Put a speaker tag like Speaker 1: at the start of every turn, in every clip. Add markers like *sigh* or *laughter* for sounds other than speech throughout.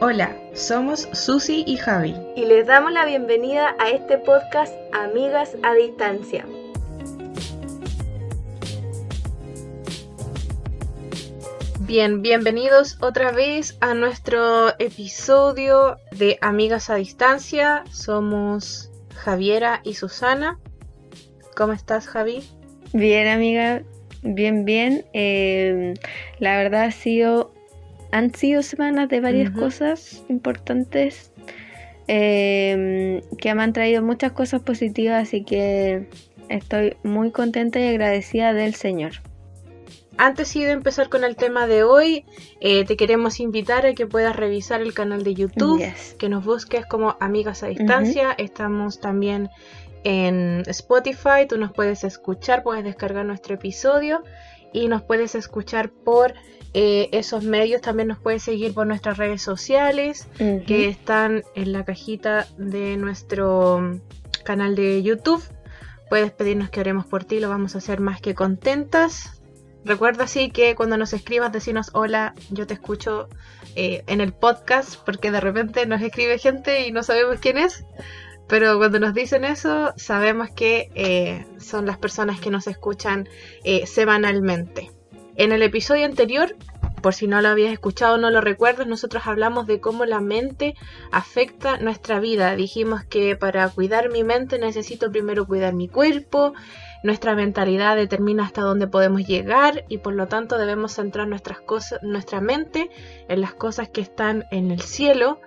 Speaker 1: Hola, somos Susi y Javi.
Speaker 2: Y les damos la bienvenida a este podcast Amigas a Distancia.
Speaker 1: Bien, bienvenidos otra vez a nuestro episodio de Amigas a Distancia. Somos Javiera y Susana. ¿Cómo estás, Javi?
Speaker 2: Bien, amiga. Bien, bien. Eh, la verdad ha sido, han sido semanas de varias cosas importantes eh, que me han traído muchas cosas positivas, así que estoy muy contenta y agradecida del Señor.
Speaker 1: Antes de empezar con el tema de hoy, eh, te queremos invitar a que puedas revisar el canal de YouTube, que nos busques como Amigas a Distancia. Estamos también en Spotify, tú nos puedes escuchar, puedes descargar nuestro episodio y nos puedes escuchar por eh, esos medios. También nos puedes seguir por nuestras redes sociales que están en la cajita de nuestro canal de YouTube. Puedes pedirnos que oremos por ti, lo vamos a hacer más que contentas. Recuerda así que cuando nos escribas, decirnos hola, yo te escucho eh, en el podcast, porque de repente nos escribe gente y no sabemos quién es. Pero cuando nos dicen eso, sabemos que eh, son las personas que nos escuchan eh, semanalmente. En el episodio anterior, por si no lo habías escuchado o no lo recuerdas, nosotros hablamos de cómo la mente afecta nuestra vida. Dijimos que para cuidar mi mente necesito primero cuidar mi cuerpo, nuestra mentalidad determina hasta dónde podemos llegar y por lo tanto debemos centrar nuestras cosas, nuestra mente en las cosas que están en el cielo.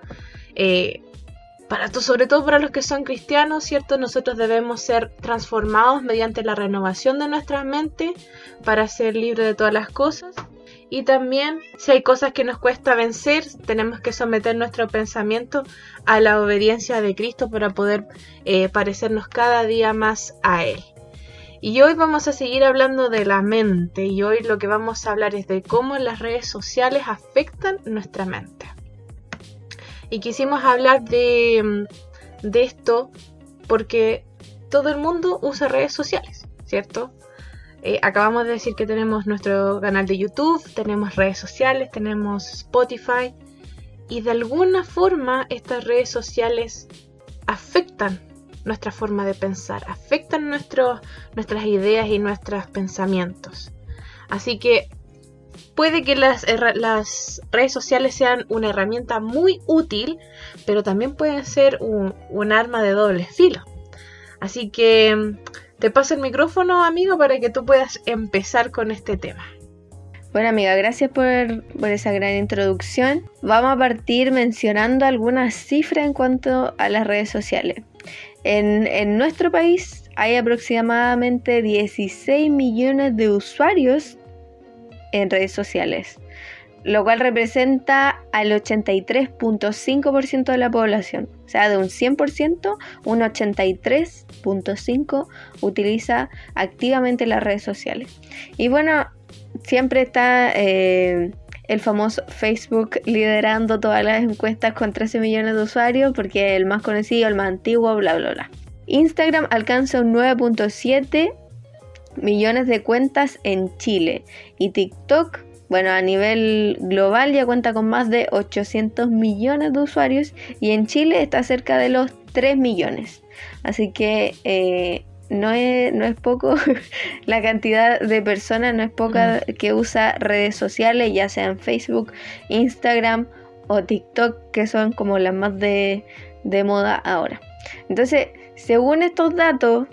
Speaker 1: Eh, para sobre todo para los que son cristianos, ¿cierto? Nosotros debemos ser transformados mediante la renovación de nuestra mente para ser libres de todas las cosas. Y también, si hay cosas que nos cuesta vencer, tenemos que someter nuestro pensamiento a la obediencia de Cristo para poder eh, parecernos cada día más a Él. Y hoy vamos a seguir hablando de la mente y hoy lo que vamos a hablar es de cómo las redes sociales afectan nuestra mente. Y quisimos hablar de, de esto porque todo el mundo usa redes sociales, ¿cierto? Eh, acabamos de decir que tenemos nuestro canal de YouTube, tenemos redes sociales, tenemos Spotify y de alguna forma estas redes sociales afectan nuestra forma de pensar, afectan nuestras ideas y nuestros pensamientos. Así que puede que las, redes sociales sean una herramienta muy útil, pero también pueden ser un, arma de doble filo. Así que te paso el micrófono, amigo, para que tú puedas empezar con este tema.
Speaker 2: Bueno amiga, gracias por, esa gran introducción. Vamos a partir mencionando algunas cifras en cuanto a las redes sociales. En, nuestro país hay aproximadamente 16 millones de usuarios en redes sociales, lo cual representa al 83.5% de la población. O sea, de un 100%, un 83.5% utiliza activamente las redes sociales. Y bueno, siempre está eh, el famoso Facebook liderando todas las encuestas con 13 millones de usuarios porque es el más conocido, el más antiguo, bla, bla, bla. Instagram alcanza un 9.7 millones de cuentas en Chile y TikTok, bueno, a nivel global ya cuenta con más de 800 millones de usuarios y en Chile está cerca de los 3 millones. Así que eh, no es, no es poco *laughs* la cantidad de personas, no es poca mm. que usa redes sociales, ya sean Facebook, Instagram o TikTok, que son como las más de, de moda ahora. Entonces, según estos datos,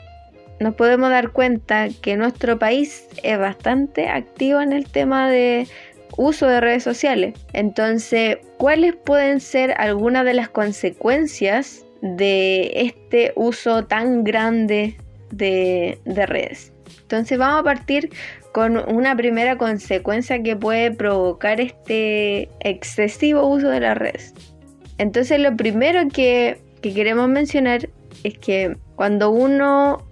Speaker 2: nos podemos dar cuenta que nuestro país es bastante activo en el tema de uso de redes sociales. Entonces, ¿cuáles pueden ser algunas de las consecuencias de este uso tan grande de, redes. Entonces vamos a partir con una primera consecuencia que puede provocar este excesivo uso de las redes. Entonces lo primero que, que, queremos mencionar es que cuando uno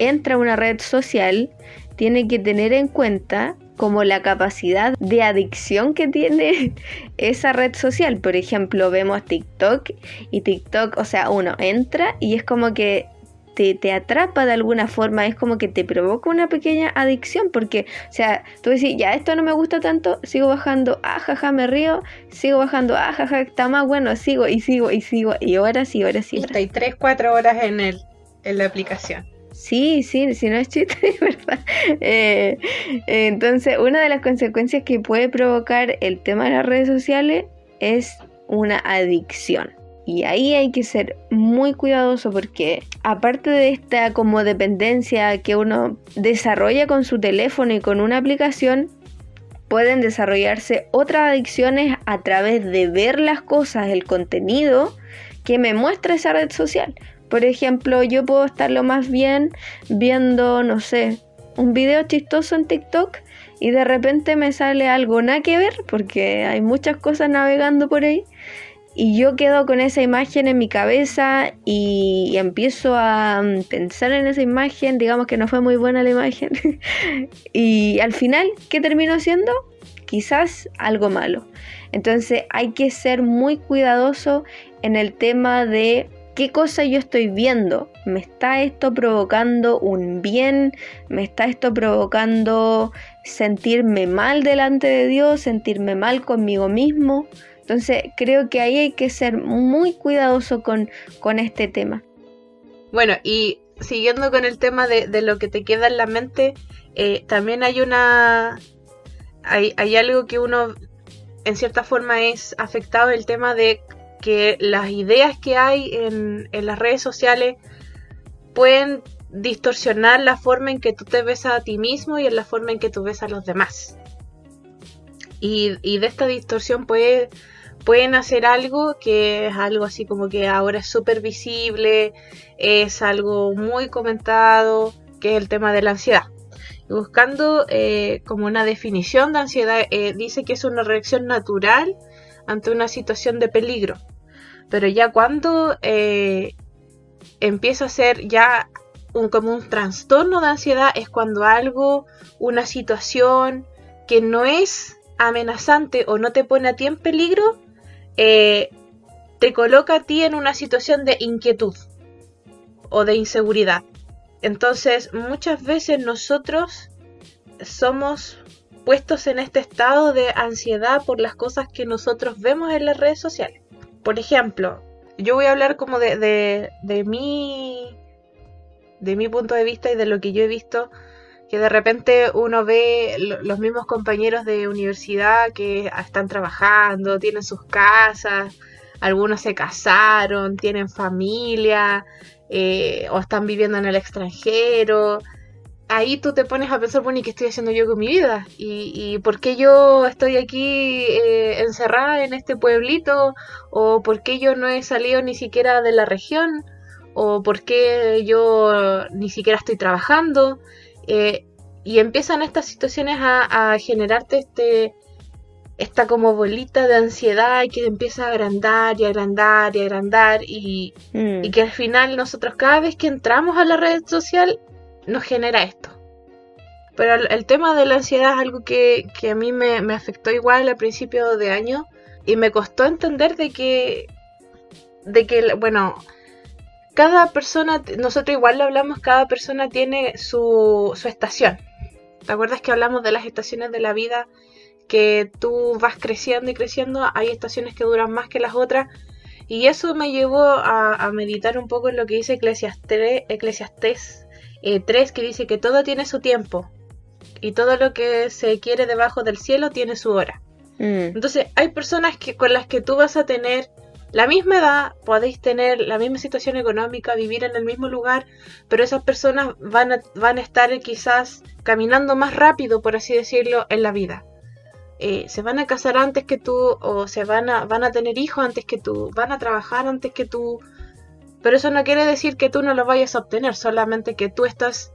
Speaker 2: entra a una red social, tiene que tener en cuenta como la capacidad de adicción que tiene *laughs* esa red social. Por ejemplo, vemos TikTok y TikTok, o sea, uno entra y es como que te, te, atrapa de alguna forma, es como que te provoca una pequeña adicción, porque, o sea, tú decís, ya, esto no me gusta tanto, sigo bajando, ajaja, ah, me río, sigo bajando, ajaja, ah, está más bueno, sigo y sigo y sigo, y horas y horas y
Speaker 1: horas. Y 3, 4 horas en, el, en la aplicación.
Speaker 2: Sí, sí, si no es chiste, *laughs* ¿verdad? Eh, entonces, una de las consecuencias que puede provocar el tema de las redes sociales es una adicción. Y ahí hay que ser muy cuidadoso porque aparte de esta como dependencia que uno desarrolla con su teléfono y con una aplicación, pueden desarrollarse otras adicciones a través de ver las cosas, el contenido que me muestra esa red social. Por ejemplo, yo puedo estar lo más bien viendo, no sé, un video chistoso en TikTok y de repente me sale algo nada que ver porque hay muchas cosas navegando por ahí y yo quedo con esa imagen en mi cabeza y, empiezo a mm, pensar en esa imagen, digamos que no fue muy buena la imagen *laughs* y al final, ¿qué termino haciendo? Quizás algo malo. Entonces hay que ser muy cuidadoso en el tema de qué cosa yo estoy viendo. ¿Me está esto provocando un bien? ¿Me está esto provocando sentirme mal delante de Dios? ¿Sentirme mal conmigo mismo? Entonces creo que ahí hay que ser muy cuidadoso con, con este tema.
Speaker 1: Bueno, y siguiendo con el tema de, lo que te queda en la mente, eh, también hay una... Hay, hay algo que uno en cierta forma es afectado el tema de que las ideas que hay en, las redes sociales pueden distorsionar la forma en que tú te ves a ti mismo y en la forma en que tú ves a los demás. Y, de esta distorsión puede, pueden hacer algo que es algo así como que ahora es súper visible, es algo muy comentado, que es el tema de la ansiedad. buscando eh, como una definición de ansiedad, eh, dice que es una reacción natural ante una situación de peligro. Pero ya cuando eh, empieza a ser ya un, como un trastorno de ansiedad es cuando algo, una situación que no es amenazante o no te pone a ti en peligro, eh, te coloca a ti en una situación de inquietud o de inseguridad. Entonces muchas veces nosotros somos puestos en este estado de ansiedad por las cosas que nosotros vemos en las redes sociales. Por ejemplo, yo voy a hablar como de, de, de mi de mi punto de vista y de lo que yo he visto que de repente uno ve los mismos compañeros de universidad que están trabajando, tienen sus casas, algunos se casaron, tienen familia eh, o están viviendo en el extranjero ahí tú te pones a pensar, bueno, ¿y qué estoy haciendo yo con mi vida? ¿Y, por qué yo estoy aquí eh, encerrada en este pueblito? ¿O por qué yo no he salido ni siquiera de la región? ¿O por qué yo ni siquiera estoy trabajando? Eh, y empiezan estas situaciones a, generarte este esta como bolita de ansiedad y que empieza a agrandar y agrandar y agrandar y, y mm. que al final nosotros cada vez que entramos a la red social nos genera esto. Pero el, tema de la ansiedad es algo que, a mí me, afectó igual al principio de año y me costó entender de que, de que, bueno, cada persona, nosotros igual lo hablamos, cada persona tiene su, su estación. ¿Te acuerdas que hablamos de las estaciones de la vida? Que tú vas creciendo y creciendo, hay estaciones que duran más que las otras. Y eso me llevó a, meditar un poco en lo que dice Eclesiastes, Eclesiastes eh, tres que dice que todo tiene su tiempo y todo lo que se quiere debajo del cielo tiene su hora. Mm. Entonces hay personas que, con las que tú vas a tener la misma edad, podéis tener la misma situación económica, vivir en el mismo lugar, pero esas personas van a, van a estar quizás caminando más rápido, por así decirlo, en la vida. Eh, se van a casar antes que tú o se van a, van a tener hijos antes que tú, van a trabajar antes que tú, pero eso no quiere decir que tú no lo vayas a obtener, solamente que tú estás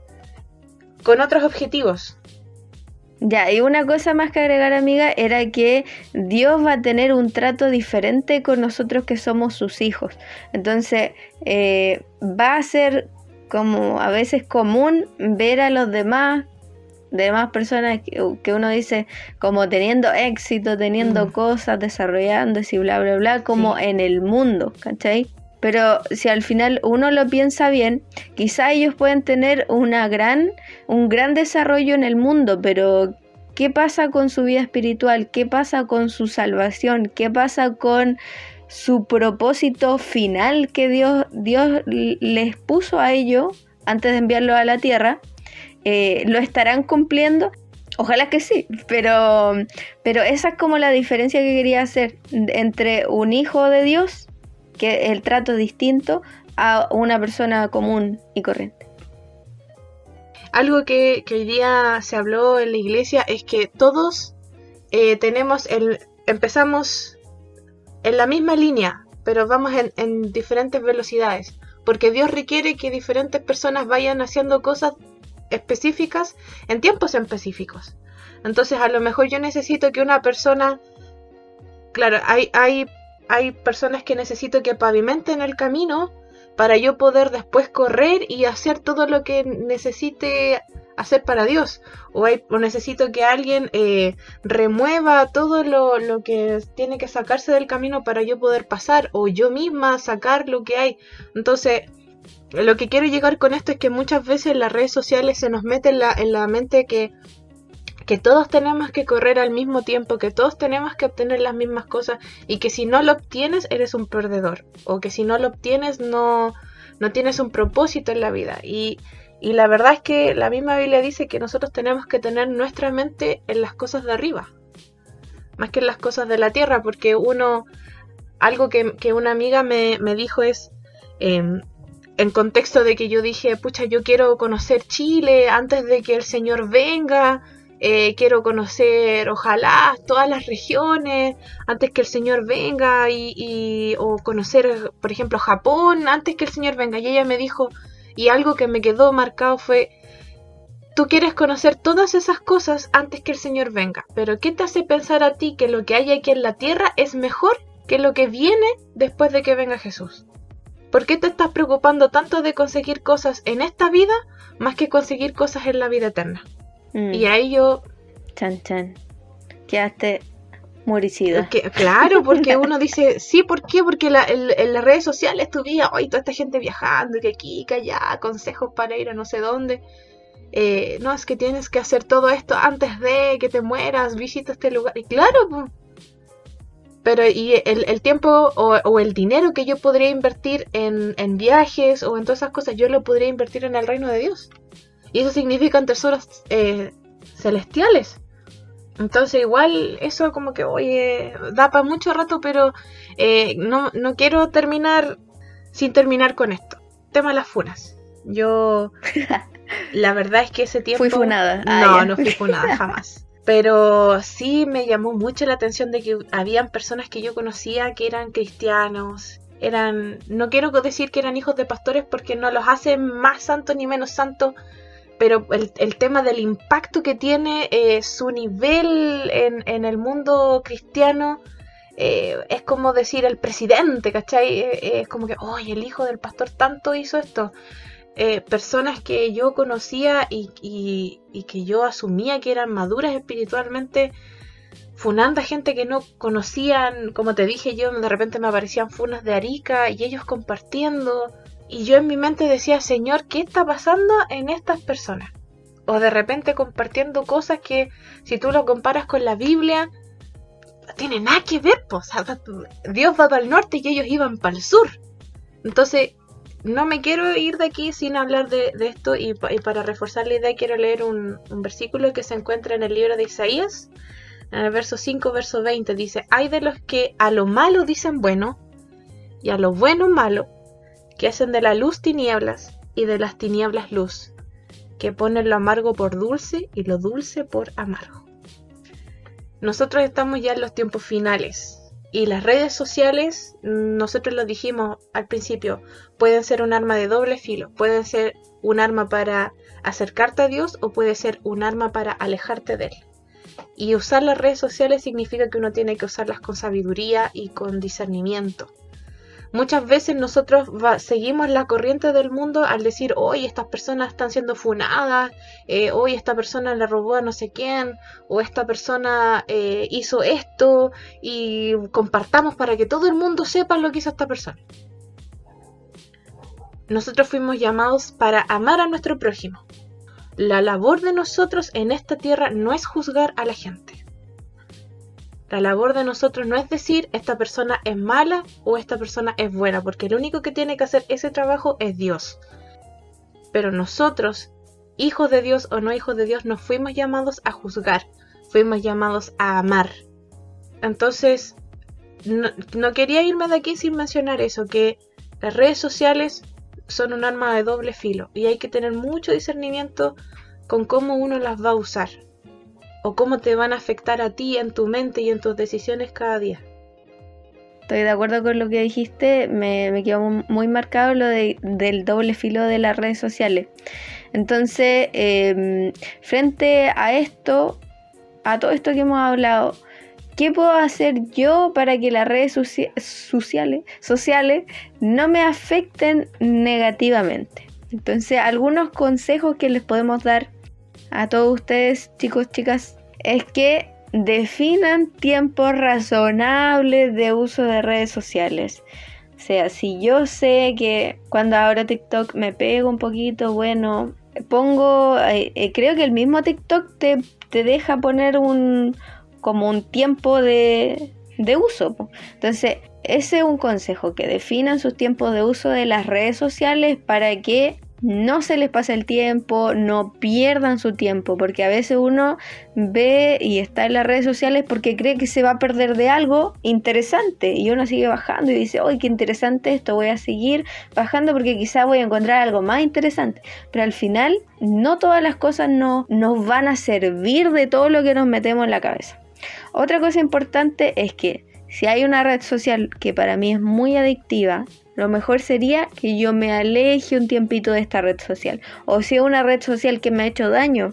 Speaker 1: con otros objetivos.
Speaker 2: Ya, y una cosa más que agregar, amiga, era que Dios va a tener un trato diferente con nosotros que somos sus hijos. Entonces, eh, va a ser como a veces común ver a los demás, demás personas que, uno dice como teniendo éxito, teniendo mm. cosas, desarrollándose y bla, bla, bla, como en el mundo, ¿cachai? Pero si al final uno lo piensa bien, quizá ellos pueden tener una gran, un gran desarrollo en el mundo, pero ¿qué pasa con su vida espiritual? ¿Qué pasa con su salvación? ¿Qué pasa con su propósito final que Dios, Dios les puso a ellos antes de enviarlo a la tierra? Eh, ¿Lo estarán cumpliendo? Ojalá que sí, pero, pero esa es como la diferencia que quería hacer entre un hijo de Dios, que el trato distinto, a una persona común y corriente.
Speaker 1: Algo que, hoy día se habló en la iglesia es que todos eh, tenemos el. empezamos en la misma línea, pero vamos en, en diferentes velocidades. Porque Dios requiere que diferentes personas vayan haciendo cosas específicas en tiempos específicos. Entonces a lo mejor yo necesito que una persona, claro, hay, hay, hay personas que necesito que pavimenten el camino para yo poder después correr y hacer todo lo que necesite hacer para Dios. O, hay, o necesito que alguien eh, remueva todo lo, lo, que tiene que sacarse del camino para yo poder pasar. O yo misma sacar lo que hay. Entonces, lo que quiero llegar con esto es que muchas veces las redes sociales se nos mete en la, en la mente que, que todos tenemos que correr al mismo tiempo, que todos tenemos que obtener las mismas cosas y que si no lo obtienes eres un perdedor o que si no lo obtienes no, no tienes un propósito en la vida. Y, y la verdad es que la misma Biblia dice que nosotros tenemos que tener nuestra mente en las cosas de arriba, más que en las cosas de la tierra, porque uno, algo que, que una amiga me, me dijo es, em, en contexto de que yo dije, pucha, yo quiero conocer Chile antes de que el Señor venga, eh, quiero conocer, ojalá, todas las regiones antes que el Señor venga y, o conocer, por ejemplo, Japón antes que el Señor venga. Y ella me dijo, y algo que me quedó marcado fue, tú quieres conocer todas esas cosas antes que el Señor venga, pero ¿qué te hace pensar a ti que lo que hay aquí en la tierra es mejor que lo que viene después de que venga Jesús? ¿Por qué te estás preocupando tanto de conseguir cosas en esta vida más que conseguir cosas en la vida eterna? Mm. Y ahí yo...
Speaker 2: Chan, chan. Quedaste muricida.
Speaker 1: claro, porque *laughs* uno dice, sí, ¿por qué? Porque en, las redes sociales tú veías, hoy toda esta gente viajando, que aquí, que allá, consejos para ir a no sé dónde. Eh, no, es que tienes que hacer todo esto antes de que te mueras, visita este lugar. Y claro, pues, pero y el, tiempo o, el dinero que yo podría invertir en, viajes o en todas esas cosas, yo lo podría invertir en el reino de Dios. Y eso significa en tesoros eh, celestiales. Entonces igual eso como que, oye, da para mucho rato, pero eh, no, no quiero terminar sin terminar con esto. Tema de las funas. Yo, *laughs* la verdad es que ese tiempo...
Speaker 2: Fui funada.
Speaker 1: Ah, no, no fui funada, *laughs* jamás. Pero sí me llamó mucho la atención de que habían personas que yo conocía que eran cristianos, eran, no quiero decir que eran hijos de pastores porque no los hace más santos ni menos santos, pero el, tema del impacto que tiene eh, su nivel en, el mundo cristiano eh, es como decir el presidente, ¿cachai? Eh, es como que, oye, el hijo del pastor tanto hizo esto. Eh, personas que yo conocía y, que yo asumía que eran maduras espiritualmente, funando gente que no conocían, como te dije yo, de repente me aparecían funas de Arica y ellos compartiendo, y yo en mi mente decía, Señor, ¿qué está pasando en estas personas? O de repente compartiendo cosas que si tú lo comparas con la Biblia, no tiene nada que ver, pues. Dios va para el norte y ellos iban para el sur. Entonces, no me quiero ir de aquí sin hablar de, esto y, para reforzar la idea quiero leer un, versículo que se encuentra en el libro de Isaías, en el verso 5, verso 20, dice, hay de los que a lo malo dicen bueno y a lo bueno malo, que hacen de la luz tinieblas y de las tinieblas luz, que ponen lo amargo por dulce y lo dulce por amargo. Nosotros estamos ya en los tiempos finales y las redes sociales, nosotros lo dijimos al principio, pueden ser un arma de doble filo, pueden ser un arma para acercarte a Dios o puede ser un arma para alejarte de Él. Y usar las redes sociales significa que uno tiene que usarlas con sabiduría y con discernimiento. Muchas veces nosotros seguimos la corriente del mundo al decir, hoy estas personas están siendo funadas, eh, hoy esta persona le robó a no sé quién, o esta persona eh, hizo esto, y compartamos para que todo el mundo sepa lo que hizo esta persona. nosotros fuimos llamados para amar a nuestro prójimo. La labor de nosotros en esta tierra no es juzgar a la gente. La labor de nosotros no es decir esta persona es mala o esta persona es buena, porque el único que tiene que hacer ese trabajo es Dios. Pero nosotros, hijos de Dios o no hijos de Dios, no fuimos llamados a juzgar, fuimos llamados a amar. Entonces, no, no quería irme de aquí sin mencionar eso, que las redes sociales son un arma de doble filo y hay que tener mucho discernimiento con cómo uno las va a usar o cómo te van a afectar a ti en tu mente y en tus decisiones cada día.
Speaker 2: Estoy de acuerdo con lo que dijiste, me, me quedó muy marcado lo del doble filo de las redes sociales. Entonces, em, frente a esto, a todo esto que hemos hablado, ¿Qué puedo hacer yo para que las redes sociales, sociales no me afecten negativamente? Entonces, algunos consejos que les podemos dar a todos ustedes, chicos, chicas, es que definan tiempos razonables de uso de redes sociales. O sea, si yo sé que cuando ahora TikTok me pego un poquito, bueno, pongo, eh, eh, creo que el mismo TikTok te, te deja poner un, como un tiempo de, uso. Entonces, ese es un consejo, que definan sus tiempos de uso de las redes sociales para que no se les pase el tiempo, no pierdan su tiempo, porque a veces uno ve y está en las redes sociales porque cree que se va a perder de algo interesante y uno sigue bajando y dice, ¡ay, qué interesante esto! Voy a seguir bajando porque quizá voy a encontrar algo más interesante. Pero al final, no todas las cosas no, nos van a servir de todo lo que nos metemos en la cabeza. Otra cosa importante es que si hay una red social que para mí es muy adictiva, lo mejor sería que yo me aleje un tiempito de esta red social. O si es una red social que me ha hecho daño,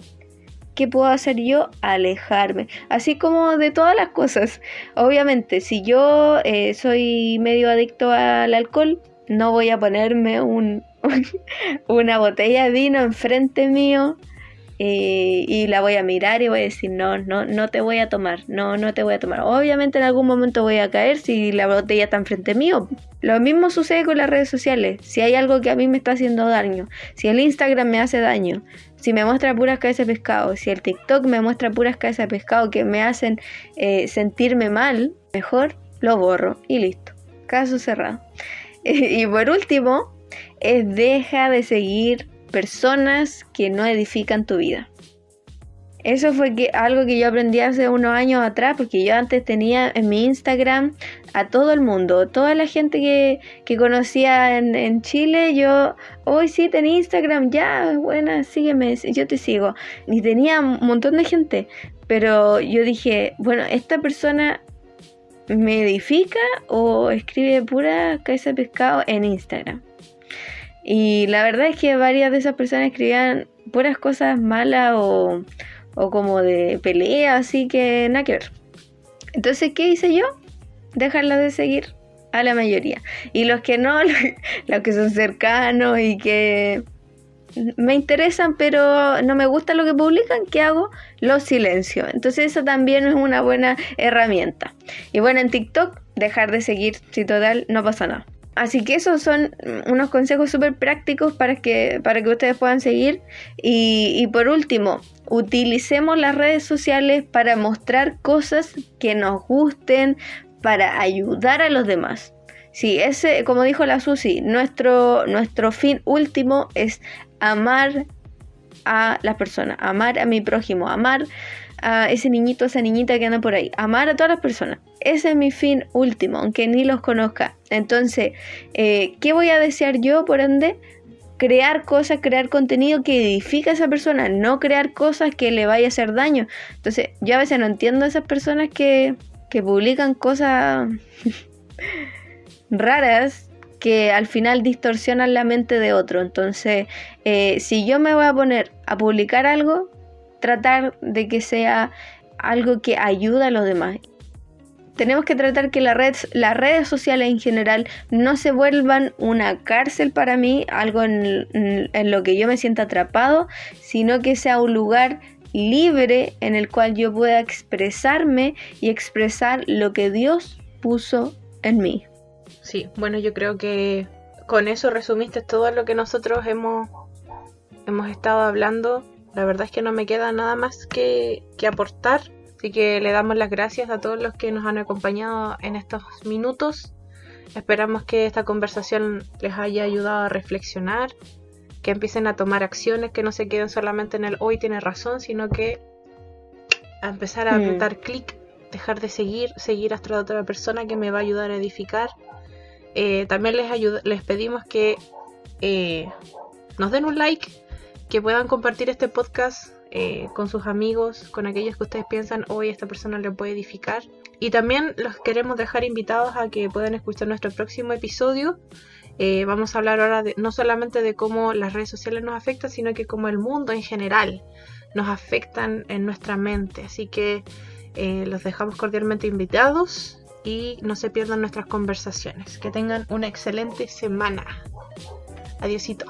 Speaker 2: ¿qué puedo hacer yo? Alejarme. Así como de todas las cosas. Obviamente, si yo eh, soy medio adicto al alcohol, no voy a ponerme un, *laughs* una botella de vino enfrente mío eh, y la voy a mirar y voy a decir, no, no, no te voy a tomar, no, no te voy a tomar. Obviamente en algún momento voy a caer si la botella está enfrente mío. Lo mismo sucede con las redes sociales. Si hay algo que a mí me está haciendo daño, si el Instagram me hace daño, si me muestra puras cabezas de pescado, si el TikTok me muestra puras cabezas de pescado que me hacen eh, sentirme mal, mejor lo borro y listo. Caso cerrado. *laughs* y por último, es deja de seguir personas que no edifican tu vida. Eso fue algo que yo aprendí hace unos años atrás, porque yo antes tenía en mi Instagram a todo el mundo, toda la gente que, que conocía en, Chile, yo, hoy sí tenía Instagram, ya, buena, sígueme, yo te sigo. Y tenía un montón de gente, pero yo dije, bueno, esta persona me edifica o escribe pura cabeza de pescado en Instagram. Y la verdad es que varias de esas personas escribían puras cosas malas o, como de pelea, así que nada que ver. Entonces, ¿qué hice yo? Dejarlas de seguir a la mayoría. Y los que no, *laughs* los que son cercanos y que me interesan, pero no me gusta lo que publican, ¿qué hago? Los silencio. Entonces eso también es una buena herramienta. Y bueno, en TikTok, dejar de seguir, si total, no pasa nada. Así que esos son unos consejos súper prácticos para que, para que ustedes puedan seguir. Y, por último, utilicemos las redes sociales para mostrar cosas que nos gusten, para ayudar a los demás. Sí, ese, como dijo la Susi, nuestro, nuestro fin último es amar a las personas, amar a mi prójimo, amar a ese niñito, esa niñita que anda por ahí. Amar a todas las personas. Ese es mi fin último, aunque ni los conozca. Entonces, eh, ¿qué voy a desear yo por ende? Crear cosas, crear contenido que edifica a esa persona, no crear cosas que le vaya a hacer daño. Entonces, yo a veces no entiendo a esas personas que, que publican cosas *laughs* raras que al final distorsionan la mente de otro. Entonces, eh, si yo me voy a poner a publicar algo, tratar de que sea algo que ayude a los demás. Tenemos que tratar que la red, las redes sociales en general no se vuelvan una cárcel para mí, algo en, en lo que yo me sienta atrapado, sino que sea un lugar libre en el cual yo pueda expresarme y expresar lo que Dios puso en mí.
Speaker 1: Sí, bueno, yo creo que con eso resumiste todo lo que nosotros hemos, hemos estado hablando. La verdad es que no me queda nada más que, que aportar. Así que le damos las gracias a todos los que nos han acompañado en estos minutos. Esperamos que esta conversación les haya ayudado a reflexionar, que empiecen a tomar acciones, que no se queden solamente en el hoy tiene razón, sino que a empezar a mm. dar clic, dejar de seguir, seguir a otra persona que me va a ayudar a edificar. Eh, también les, les pedimos que eh, nos den un like, que puedan compartir este podcast eh, con sus amigos, con aquellos que ustedes piensan hoy esta persona le puede edificar. Y también los queremos dejar invitados a que puedan escuchar nuestro próximo episodio. vamos a hablar ahora de, no solamente de cómo las redes sociales nos afectan, sino que cómo el mundo en general nos afectan en nuestra mente. Así que eh, los dejamos cordialmente invitados y no se pierdan nuestras conversaciones. Que tengan una excelente semana. Adiósito.